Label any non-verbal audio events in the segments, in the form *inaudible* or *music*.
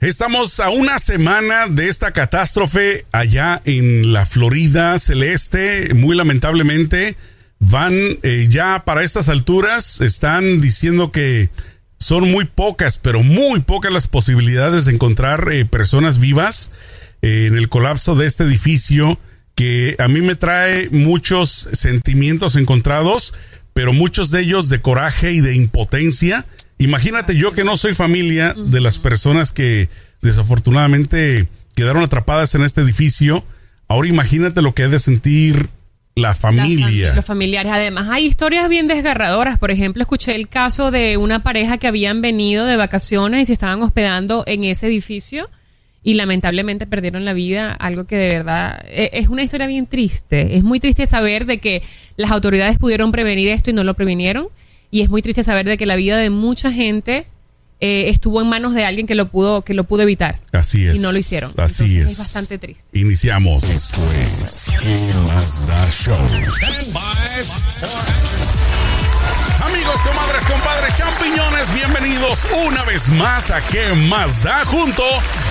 Estamos a una semana de esta catástrofe allá en la Florida Celeste. Muy lamentablemente van eh, ya para estas alturas. Están diciendo que son muy pocas, pero muy pocas las posibilidades de encontrar eh, personas vivas eh, en el colapso de este edificio que a mí me trae muchos sentimientos encontrados, pero muchos de ellos de coraje y de impotencia Imagínate yo que no soy familia de las personas que desafortunadamente quedaron atrapadas en este edificio. Ahora imagínate lo que ha de sentir la familia. los familiares. Además, hay historias bien desgarradoras. Por ejemplo, escuché el caso de una pareja que habían venido de vacaciones y se estaban hospedando en ese edificio y lamentablemente perdieron la vida, algo que de verdad e, es una historia bien triste. Es muy triste saber de que las autoridades pudieron prevenir esto y no lo previnieron y es muy triste saber de que la vida de mucha gente eh, estuvo en manos de alguien que lo pudo que lo pudo evitar. Así es. Y no lo hicieron. Así es. Es bastante triste. Iniciamos. Esto es ¿Qué más da show? Amigos, comadres, compadres, champiñones, bienvenidos una vez más a ¿Qué más da? Junto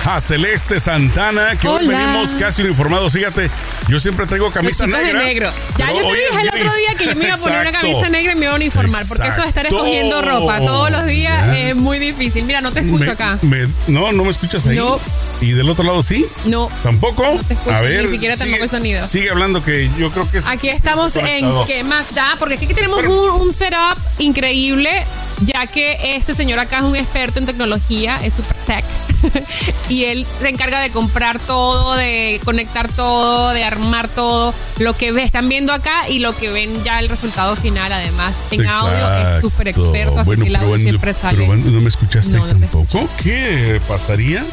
a Celeste Santana, que hoy venimos casi uniformados. Fíjate, yo siempre traigo camisa negra. De negro. Ya yo te dije el otro día que yo me iba a poner una camisa negra y me iba a uniformar, porque eso de estar escogiendo ropa todos los días es muy difícil. Mira, no te escucho acá. no, no me escuchas ahí. No. ¿Y del otro lado sí? No. ¿Tampoco? No te escucho, a ver. Ni siquiera tampoco el sonido. Sigue hablando que yo creo que es. Aquí estamos en ¿Qué más da? Porque aquí tenemos un, un setup increíble, ya que este señor acá es un experto en tecnología, es super tech, *laughs* y él se encarga de comprar todo, de conectar todo, de armar todo, lo que están viendo acá y lo que ven ya el resultado final, además, en audio es súper experto, así que el audio siempre sale. Pero no me escuchaste tampoco. ¿Qué pasaría?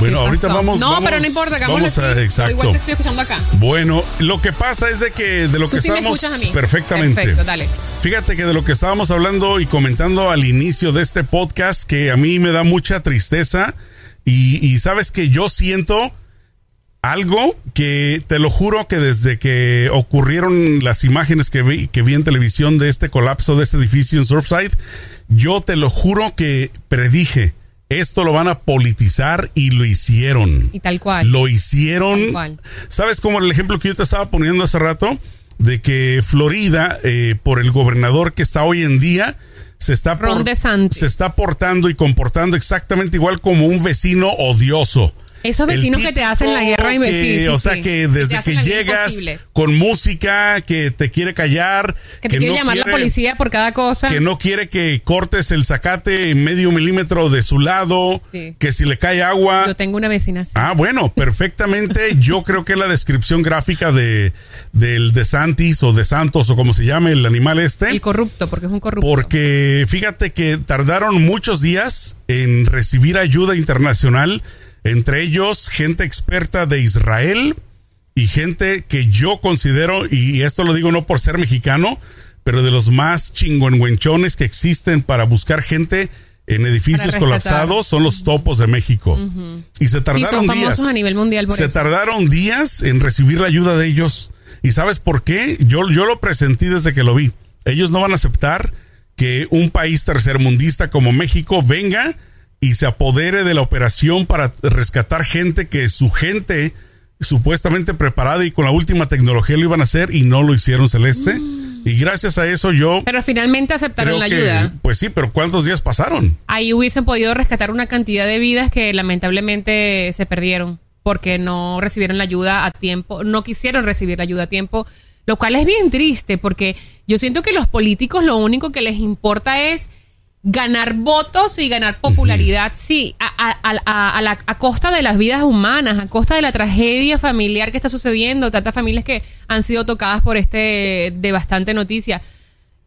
Bueno, ahorita vamos. No, pero no importa, vamos a, exacto. Igual te estoy escuchando acá. Bueno, lo que pasa es de que de lo que estamos perfectamente. Perfecto, dale. Fíjate que de lo que estábamos hablando y comentando al inicio de este podcast, que a mí me da mucha tristeza y, sabes que yo siento algo que te lo juro que desde que ocurrieron las imágenes que vi, que vi en televisión de este colapso de este edificio en Surfside, yo te lo juro que predije esto lo van a politizar y lo hicieron. Y tal cual. Lo hicieron. ¿Sabes cómo el ejemplo que yo te estaba poniendo hace rato? De que Florida, eh, por el gobernador que está hoy en día, se está, se está portando y comportando exactamente igual como un vecino odioso. Esos vecinos que te hacen la guerra y que, O sea, que desde que, llegas con música, que te quiere callar. Que te quiere llamar la policía por cada cosa. Que no quiere que cortes el zacate medio milímetro de su lado. Que si le cae agua. Yo tengo una vecina así. Ah, bueno, perfectamente. *laughs* Yo creo que la descripción gráfica de del de Santis o de Santos o como se llame el animal este. El corrupto, porque es un corrupto. Porque fíjate que tardaron muchos días en recibir ayuda internacional entre ellos gente experta de Israel y gente que yo considero, y esto lo digo no por ser mexicano, pero de los más chingonguenchones que existen para buscar gente en edificios colapsados son los topos de México. Y se tardaron días. a nivel mundial se tardaron días en recibir la ayuda de ellos. ¿Y sabes por qué? Yo, yo lo presentí desde que lo vi. Ellos no van a aceptar que un país tercermundista como México venga y se apodere de la operación para rescatar gente que su gente supuestamente preparada y con la última tecnología lo iban a hacer y no lo hicieron celeste. Y gracias a eso yo... Pero finalmente aceptaron la ayuda. Pues sí, pero ¿cuántos días pasaron? Ahí hubiesen podido rescatar una cantidad de vidas que lamentablemente se perdieron porque no recibieron la ayuda a tiempo, no quisieron recibir la ayuda a tiempo, lo cual es bien triste porque yo siento que los políticos lo único que les importa es ganar votos y ganar popularidad, sí, a, la, a costa de las vidas humanas, a costa de la tragedia familiar que está sucediendo, tantas familias que han sido tocadas por este devastante noticia.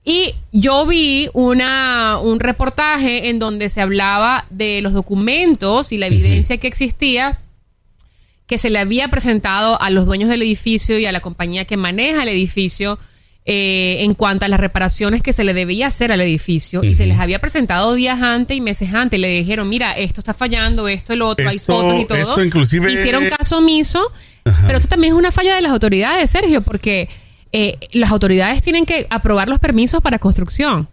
Y yo vi una, un reportaje en donde se hablaba de los documentos y la evidencia que existía que se le había presentado a los dueños del edificio y a la compañía que maneja el edificio eh, en cuanto a las reparaciones que se le debía hacer al edificio y se les había presentado días antes y meses antes. Le dijeron, mira, esto está fallando, esto, el otro, hay fotos y todo. Esto inclusive... Hicieron caso omiso, pero esto también es una falla de las autoridades, Sergio, porque eh, las autoridades tienen que aprobar los permisos para construcción.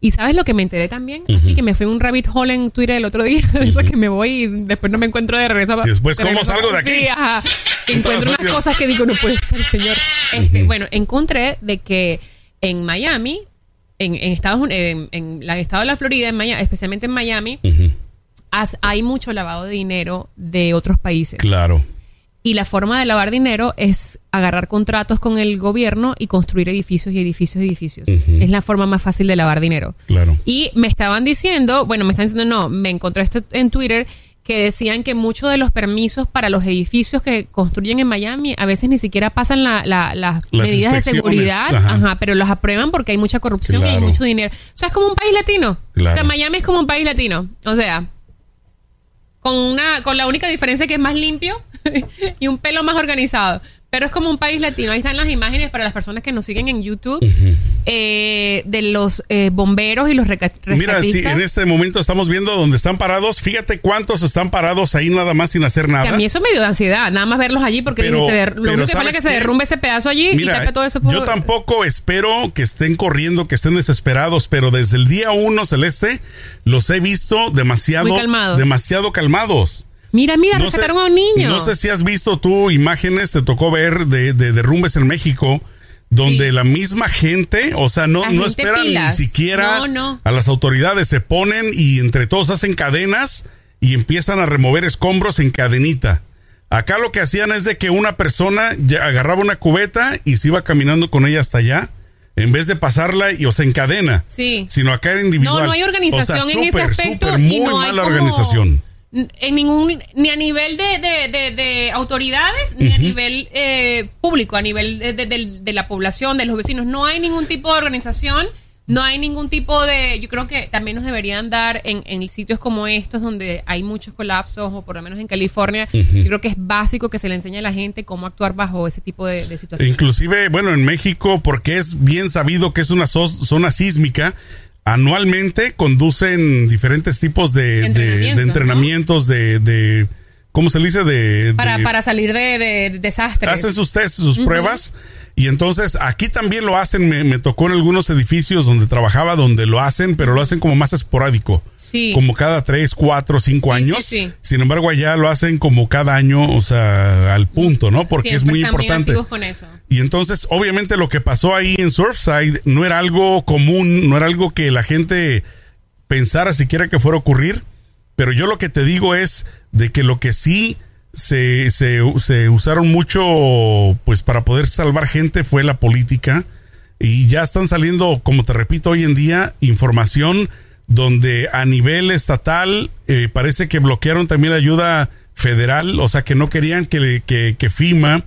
Y sabes lo que me enteré también, y que me fui un rabbit hole en Twitter el otro día, *laughs* eso que me voy y después no me encuentro de regreso. Y después, ¿cómo salgo de aquí? Sí, ajá. *laughs* Encuentro unas cosas que digo, no puede ser, señor. Este, Bueno, encontré de que en Miami, en, Estados Unidos, en, en el estado de la Florida, en Miami, especialmente en Miami, hay mucho lavado de dinero de otros países. Claro. Y la forma de lavar dinero es agarrar contratos con el gobierno y construir edificios y edificios y edificios. Es la forma más fácil de lavar dinero. Claro. Y me estaban diciendo, bueno, me están diciendo, no, me encontré esto en Twitter que decían que muchos de los permisos para los edificios que construyen en Miami a veces ni siquiera pasan las, medidas de seguridad, ajá. pero los aprueban porque hay mucha corrupción y hay mucho dinero. O sea, es como un país latino. O sea, Miami es como un país latino. O sea, con una con la única diferencia que es más limpio *laughs* y un pelo más organizado. Pero es como un país latino. Ahí están las imágenes para las personas que nos siguen en YouTube eh, de los eh, bomberos y los rescatistas. Mira, sí, en este momento estamos viendo donde están parados. Fíjate cuántos están parados ahí nada más sin hacer nada. a mí eso me dio ansiedad, nada más verlos allí porque lo único que falta es que se derrumbe ese pedazo allí y tape todo eso. Yo tampoco espero que estén corriendo, que estén desesperados, pero desde el día uno, Celeste, los he visto demasiado, demasiado calmados. Mira, mira, rescataron a un niño. No sé si has visto tú imágenes, te tocó ver de, derrumbes en México, donde la misma gente, o sea, no, no esperan ni siquiera a las autoridades, se ponen y entre todos hacen cadenas y empiezan a remover escombros en cadenita. Acá lo que hacían es de que una persona agarraba una cubeta y se iba caminando con ella hasta allá en vez de pasarla y o sea en cadena, sí. sino acá era individual. No, no hay organización en ese aspecto. muy mala organización en ningún ni a nivel de, autoridades ni a nivel eh, público a nivel de, la población de los vecinos. No hay ningún tipo de organización no hay ningún tipo de yo creo que también nos deberían dar en, en sitios como estos donde hay muchos colapsos o por lo menos en California yo creo que es básico que se le enseñe a la gente cómo actuar bajo ese tipo de, situaciones. Inclusive bueno en México porque es bien sabido que es una zona sísmica anualmente conducen diferentes tipos de, entrenamientos, de, ¿cómo se dice? De, para, salir de, desastres. Hacen sus sus pruebas y entonces aquí también lo hacen, me, tocó en algunos edificios donde trabajaba, donde lo hacen, pero lo hacen como más esporádico. Sí. Como cada tres, cuatro, cinco años. Sí, Sin embargo, allá lo hacen como cada año, o sea, al punto, ¿no? Porque es muy importante. con eso. Y entonces, obviamente, lo que pasó ahí en Surfside no era algo común, no era algo que la gente pensara siquiera que fuera a ocurrir. Pero yo lo que te digo es de que lo que sí se, se, usaron mucho pues para poder salvar gente fue la política y ya están saliendo, como te repito, hoy en día información donde a nivel estatal eh, parece que bloquearon también la ayuda federal, o sea que no querían que, que, que FIMA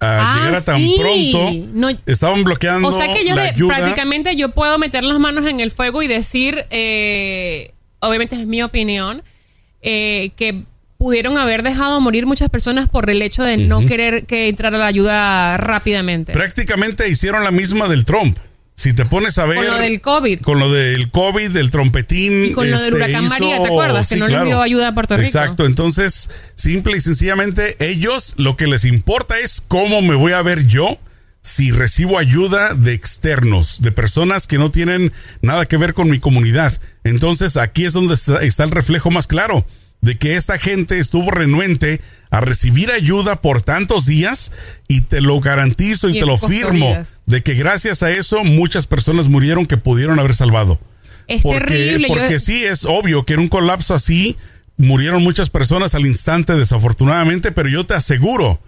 ah, llegara tan pronto. Estaban bloqueando. O sea que yo prácticamente yo puedo meter las manos en el fuego y decir, eh, obviamente es mi opinión, eh, que pudieron haber dejado morir muchas personas por el hecho de no querer que entrara la ayuda rápidamente. Prácticamente hicieron la misma del Trump. Si te pones a ver. Con lo del COVID. Con lo del COVID, del trompetín. Y con lo del este, huracán María, ¿te acuerdas? que no le dio ayuda a Puerto Rico. Exacto. Entonces, simple y sencillamente, ellos lo que les importa es cómo me voy a ver yo si recibo ayuda de externos, de personas que no tienen nada que ver con mi comunidad. Entonces, aquí es donde está el reflejo más claro de que esta gente estuvo renuente a recibir ayuda por tantos días y te lo garantizo y, te lo firmo de que gracias a eso muchas personas murieron que pudieron haber salvado. Es porque, terrible. Porque sí, es obvio que en un colapso así murieron muchas personas al instante desafortunadamente, pero yo te aseguro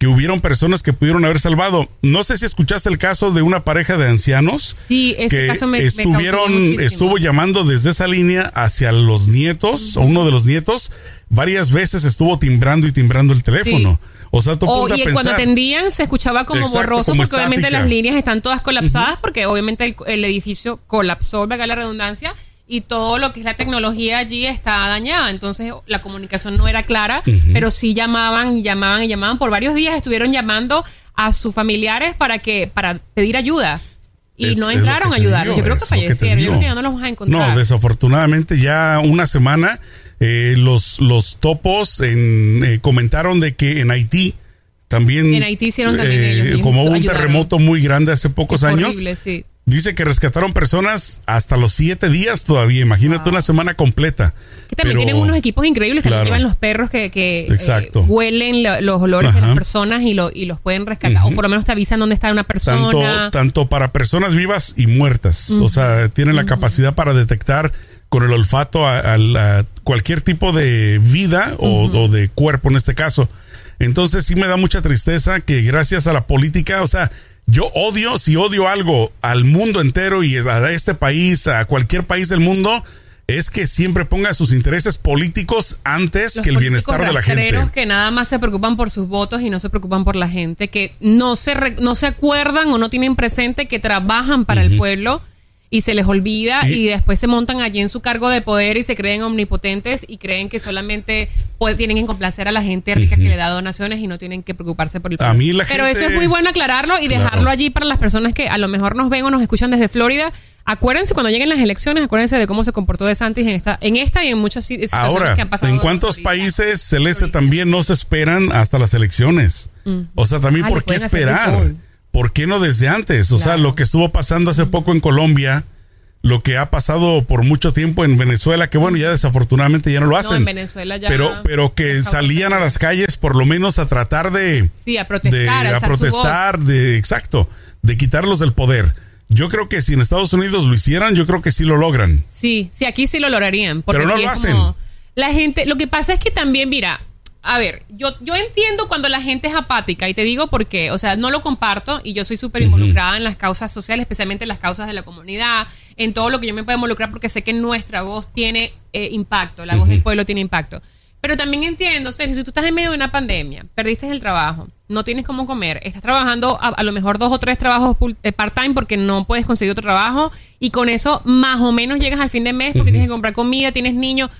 que hubieron personas que pudieron haber salvado. No sé si escuchaste el caso de una pareja de ancianos. Sí, ese caso me estuvieron, estuvo llamando desde esa línea hacia los nietos, o uno de los nietos, varias veces estuvo timbrando y timbrando el teléfono. O sea, tú o, y cuando atendían se escuchaba como borroso porque obviamente las líneas están todas colapsadas porque obviamente el, el edificio colapsó, valga la redundancia y todo lo que es la tecnología allí está dañada. Entonces la comunicación no era clara, pero sí llamaban y llamaban y llamaban. Por varios días estuvieron llamando a sus familiares para que para pedir ayuda. Y no entraron a ayudar. Yo creo que fallecieron. Yo creo que ya no los vas a encontrar. No, desafortunadamente ya una semana eh, los, los topos en, eh, comentaron de que en Haití también... En Haití hicieron también eh, Como hubo un terremoto muy grande hace pocos años. Horrible, sí Dice que rescataron personas hasta los siete días todavía. Imagínate una semana completa. Que también Pero- tienen unos equipos increíbles. También Claro. llevan los perros que, que, eh, huelen lo- los olores de las personas y, lo, y los pueden rescatar. O por lo menos te avisan dónde está una persona. tanto, tanto para personas vivas y muertas. O sea, tienen la capacidad para detectar con el olfato a, cualquier tipo de vida o, o de cuerpo en este caso. Entonces sí me da mucha tristeza que gracias a la política, o sea, yo odio, si odio algo al mundo entero y a este país, a cualquier país del mundo, es que siempre ponga sus intereses políticos antes Los que el bienestar de la gente. que nada más se preocupan por sus votos y no se preocupan por la gente, que no se, re- no se acuerdan o no tienen presente que trabajan para el pueblo y se les olvida Y- después se montan allí en su cargo de poder y se creen omnipotentes y creen que solamente tienen que complacer a la gente rica que le da donaciones y no tienen que preocuparse por el A mí la Pero gente- eso es muy bueno aclararlo y Claro. dejarlo allí para las personas que a lo mejor nos ven o nos escuchan desde Florida. Acuérdense cuando lleguen las elecciones, acuérdense de cómo se comportó De Santis en esta, en esta y en muchas si- situaciones Ahora, que han pasado. ¿en cuántos países celeste también no se esperan hasta las elecciones? O sea, también Ah, por qué esperar? ¿Por qué no desde antes? O sea, lo que estuvo pasando hace poco en Colombia, lo que ha pasado por mucho tiempo en Venezuela, que bueno, ya desafortunadamente ya no lo hacen. No, en Venezuela ya. pero, pero que salían a las calles por lo menos a tratar de, Sí, a protestar, de- a protestar, de exacto, de quitarlos del poder. Yo creo que si en Estados Unidos lo hicieran, yo creo que sí lo logran. Sí, sí, aquí sí lo lograrían. Pero no lo hacen. como- la gente, lo que pasa es que también, mira, a ver, yo, yo entiendo cuando la gente es apática y te digo por qué. O sea, no lo comparto y yo soy súper involucrada en las causas sociales, especialmente en las causas de la comunidad, en todo lo que yo me puedo involucrar porque sé que nuestra voz tiene eh, impacto, la voz del pueblo tiene impacto. Pero también entiendo, Sergio, si tú estás en medio de una pandemia, perdiste el trabajo, no tienes cómo comer, estás trabajando a, a lo mejor dos o tres trabajos eh, part-time porque no puedes conseguir otro trabajo y con eso más o menos llegas al fin de mes porque tienes que comprar comida, tienes niños.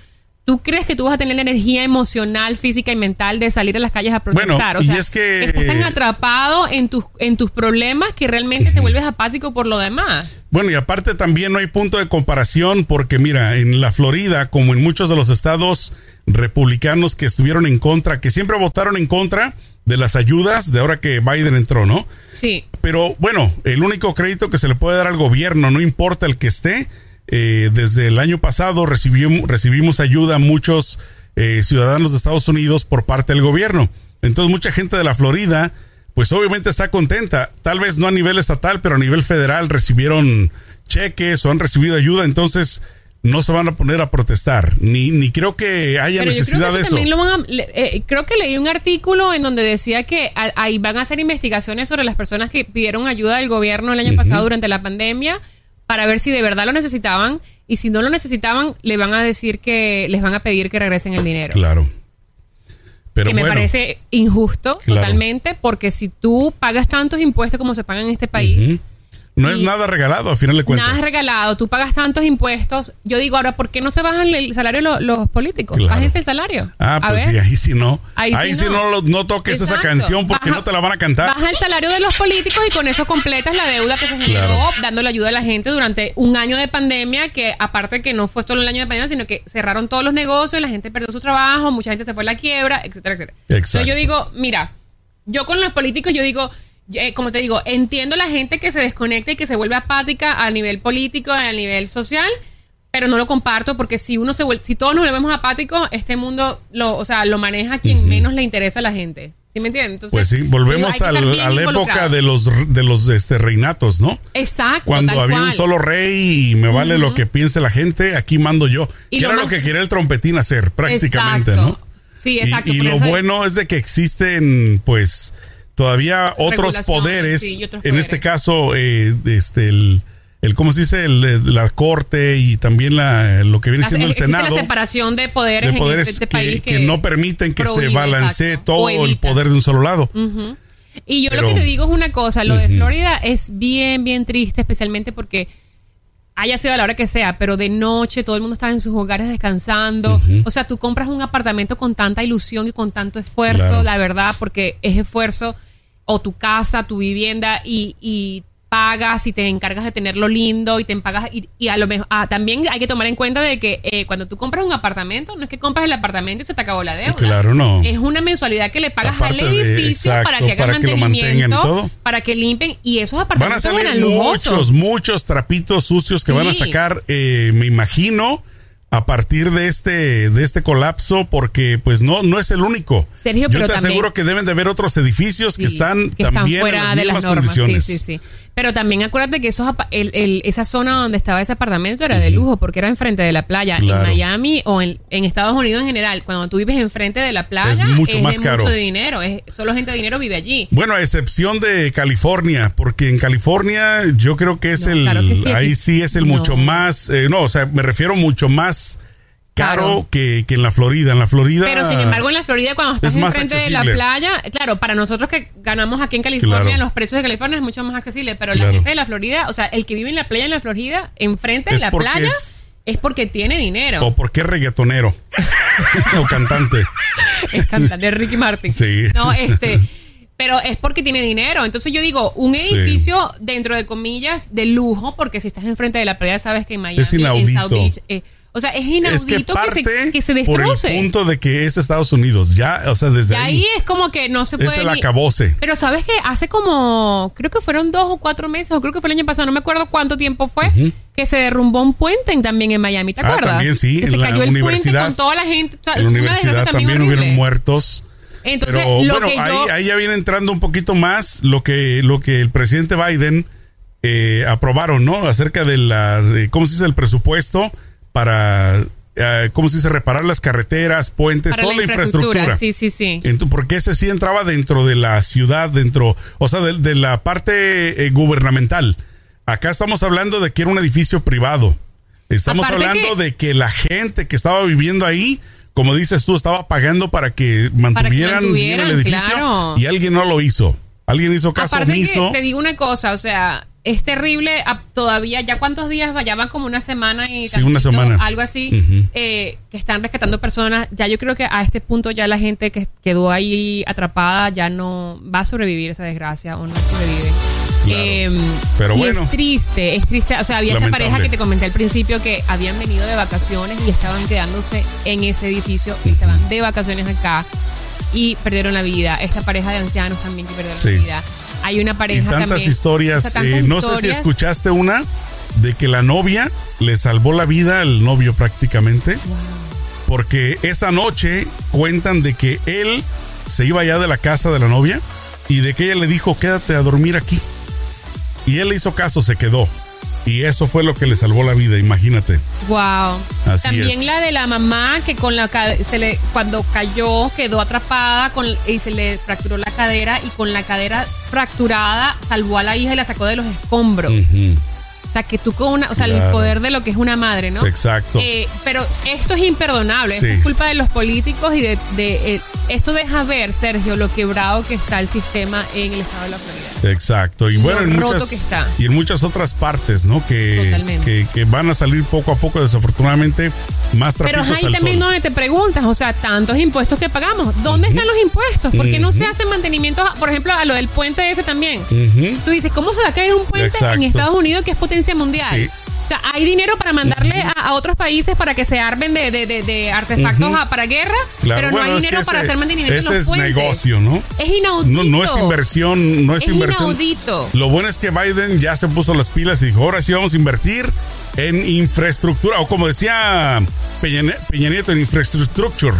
¿Tú crees que tú vas a tener la energía emocional, física y mental de salir a las calles a Bueno, protestar? o y sea, es que- estás tan atrapado en tus, en tus problemas que realmente te vuelves apático por lo demás. Bueno, y aparte también no hay punto de comparación porque mira, en la Florida, como en muchos de los estados republicanos que estuvieron en contra, que siempre votaron en contra de las ayudas de ahora que Biden entró, ¿no? Sí. Pero bueno, el único crédito que se le puede dar al gobierno, no importa el que esté, eh, desde el año pasado recibimos, recibimos ayuda a muchos eh, ciudadanos de Estados Unidos por parte del gobierno. Entonces mucha gente de la Florida, pues obviamente está contenta, tal vez no a nivel estatal, pero a nivel federal recibieron cheques o han recibido ayuda, entonces no se van a poner a protestar, ni, ni creo que haya Pero yo creo necesidad que de eso. eso. también lo van a- le- eh, creo que leí un artículo en donde decía que ahí van a hacer investigaciones sobre las personas que pidieron ayuda del gobierno el año pasado durante la pandemia para ver si de verdad lo necesitaban y si no lo necesitaban le van a decir que les van a pedir que regresen el dinero. Claro. Pero que me parece injusto Claro. totalmente porque si tú pagas tantos impuestos como se pagan en este país, no es nada regalado, a final de cuentas. Nada es regalado, tú pagas tantos impuestos. Yo digo, ahora, ¿por qué no se bajan el salario lo- los políticos? Claro. Bájense el salario. Ah, A pues ver. sí, ahí sí no. Ahí, Ahí sí sí no. no, toques esa canción porque Baja- no te la van a cantar. Baja el salario de los políticos y con eso completas la deuda que se generó Claro. dando la ayuda a la gente durante un año de pandemia, que aparte que no fue solo el año de pandemia, sino que cerraron todos los negocios, la gente perdió su trabajo, mucha gente se fue a la quiebra, etcétera, etcétera. Exacto. Entonces yo digo, mira, yo con los políticos, yo digo, eh, como te digo, entiendo la gente que se desconecta y que se vuelve apática a nivel político, a nivel social, pero no lo comparto porque si uno se vuelve, si todos nos volvemos apáticos, este mundo lo, o sea, lo maneja quien menos le interesa a la gente. ¿Sí me entiendes? Entonces, Pues sí, volvemos al- a la época de los de los este reinatos, ¿no? Exacto. Cuando había un solo rey y me vale lo que piense la gente, aquí mando yo. Y que lo era lo que quería el trompetín hacer, prácticamente, Exacto. ¿no? Sí, Y- exacto. Y, lo ponerse- bueno es de que existen, pues, todavía otros poderes. sí, en este caso, eh, este, el, el, ¿cómo se dice? El, la corte y también la, lo que viene siendo el Senado. la separación de poderes, de poderes en este que, país que no permiten que se balancee exacto, todo el poder de un solo lado. Y yo Pero- lo que te digo es una cosa, lo de Florida es bien, bien triste, especialmente porque haya sido a la hora que sea, pero de noche todo el mundo está en sus hogares descansando. O sea, tú compras un apartamento con tanta ilusión y con tanto esfuerzo, Claro. la verdad, porque es esfuerzo, o tu casa, tu vivienda, y, y pagas y te encargas de tenerlo lindo y te pagas y, y a lo mejor ah, también hay que tomar en cuenta de que eh, cuando tú compras un apartamento no es que compras el apartamento y se te acabó la deuda Claro, no. es una mensualidad que le pagas Aparte al de- edificio exacto, para que hagan para que mantenimiento todo. para que limpien y esos Van a apartamentos salir muchos, muchos trapitos sucios que van a sacar, eh, me imagino, a partir de este, de este colapso, porque pues no, no es el único. Sergio, Yo pero te también- aseguro que deben de haber otros edificios que están que están también en las mismas condiciones. Sí, sí, sí. Pero también acuérdate que esos, el- el- esa zona donde estaba ese apartamento era de lujo porque era enfrente de la playa. Claro. En Miami o en, en Estados Unidos en general, cuando tú vives enfrente de la playa, Es mucho más de caro. mucho dinero. Es, solo gente de dinero vive allí. Bueno, a excepción de California, porque en California yo creo que es No, el, claro que sí, ahí sí es el no. mucho más, eh, no, o sea, me refiero mucho más caro Caro. que, que en la Florida. En la Florida. Pero sin embargo, en la Florida, cuando estás es enfrente de la playa, claro, para nosotros que ganamos aquí en California, Claro. los precios de California es mucho más accesible. Pero Claro. la gente de la Florida, o sea, el que vive en la playa en la Florida, enfrente de la playa, es- es, porque tiene dinero. O porque es reggaetonero. *laughs* o cantante. es cantante Ricky Martin. Sí. No, este. Pero es porque tiene dinero. Entonces yo digo, un Sí. edificio dentro de comillas de lujo, porque si estás enfrente de la playa sabes que en Miami, Es en. South Beach, eh, o sea, es Es inaudito que parte que, se, que se por el destroce. punto de que es Estados Unidos. Ya, o sea, desde y ahí es como que no se es puede. el ni- acabose. Pero sabes que hace como, creo que fueron dos o cuatro meses, o creo que fue el año pasado, no me acuerdo cuánto tiempo fue, que se derrumbó un puente en- también en Miami, ¿te Ah, acuerdas? también sí, que en se la cayó el universidad. puente con toda la gente. o sea, En la es universidad también hubieron horrible. muertos. Entonces, Pero lo bueno, que ahí, yo, ahí ya viene entrando un poquito más lo que, lo que el presidente Biden eh, aprobaron, ¿no? Acerca de la, ¿cómo se dice? El presupuesto para, eh, ¿cómo se dice? Reparar las carreteras, puentes, para toda la infraestructura. Sí, sí, sí. Porque ese sí entraba dentro de la ciudad, dentro, o sea, de, de la parte eh, gubernamental. Acá estamos hablando de que era un edificio privado. Estamos Aparte hablando que- de que la gente que estaba viviendo ahí, como dices tú, estaba pagando para que mantuvieran, bien el edificio claro. y alguien no lo hizo. Alguien hizo caso Aparte omiso. que te digo una cosa, o sea, es terrible todavía, ya cuántos días, ya van como una semana y Sí, una semana. algo así, eh, que están rescatando personas. Ya yo creo que a este punto ya la gente que quedó ahí atrapada ya no va a sobrevivir esa desgracia o no sobrevive. Claro. Eh, Pero y bueno. es triste, es triste. O sea, había esta pareja que te comenté al principio que habían venido de vacaciones y estaban quedándose en ese edificio, estaban de vacaciones acá y perdieron la vida. Esta pareja de ancianos también que perdieron Sí. la vida. Hay una y pareja tantas también. historias. o sea, tantas eh, no sé si escuchaste una de que la novia le salvó la vida al novio prácticamente. Porque esa noche cuentan de que él se iba ya de la casa de la novia y de que ella le dijo, quédate a dormir aquí. Y él le hizo caso, se quedó. Y eso fue lo que le salvó la vida, imagínate. Wow. Así También es. la de la mamá que con la se le cuando cayó quedó atrapada con y se le fracturó la cadera y con la cadera fracturada salvó a la hija y la sacó de los escombros. Ujú, O sea, que tú con una, o sea, el Claro. poder de lo que es una madre, ¿no? Exacto. Eh, pero esto es imperdonable, esto Sí. es culpa de los políticos y de, de, eh, esto deja ver, Sergio, lo quebrado que está el sistema en el estado de la Florida. Exacto. Y Lo bueno, en muchas, y en muchas otras partes, ¿no? Que, Totalmente. que, que van a salir poco a poco, desafortunadamente, más Pero trapitos ahí al también sol. donde te preguntas, o sea, tantos impuestos que pagamos, ¿dónde están los impuestos? ¿Por qué no se hacen mantenimientos, por ejemplo, a lo del puente ese también? Ujú. Tú dices, ¿cómo se va a caer un puente Exacto. en Estados Unidos que es mundial? Sí. O sea, hay dinero para mandarle a, a otros países para que se armen de, de- de- de artefactos a- para guerra, Claro, pero bueno, no hay es que dinero para ese- hacer mantenimiento en Ese los es puentes. negocio, ¿no? Es inaudito. No, no es inversión, no es, Es inversión. inaudito. Lo bueno es que Biden ya se puso las pilas y dijo, ahora sí vamos a invertir en infraestructura, o como decía Peña, Nieto, en infrastructure.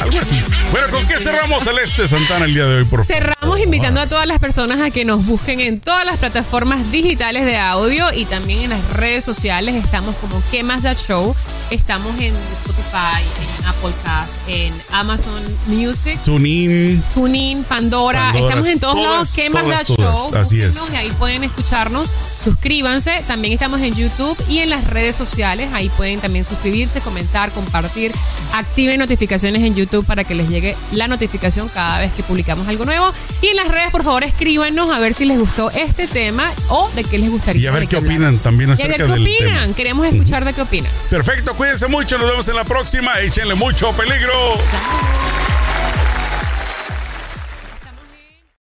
Algo así. Bueno, ¿con qué cerramos Celeste Santana el día de hoy, por favor? Cerramos invitando a todas las personas a que nos busquen en todas las plataformas digitales de audio y también en las redes sociales. Estamos como ¿Qué más da show? Estamos en Spotify, en Apple Cast, en Amazon Music. Tunin. TuneIn, Pandora, Pandora, estamos en todos todas, lados. ¿Qué más da todas, todas, show? así es. Y ahí pueden escucharnos. Suscríbanse. También estamos en YouTube y en las redes sociales. Ahí pueden también suscribirse, comentar, compartir. Activen notificaciones en YouTube para que les llegue la notificación cada vez que publicamos algo nuevo. Y en las redes, por favor, escríbanos a ver si les gustó este tema o de qué les gustaría. Y a ver qué opinan también Y a ver acerca qué del opinan. tema. Queremos escuchar de qué opinan. Perfecto, cuídense mucho, nos vemos en la próxima. Échenle mucho peligro. Chao.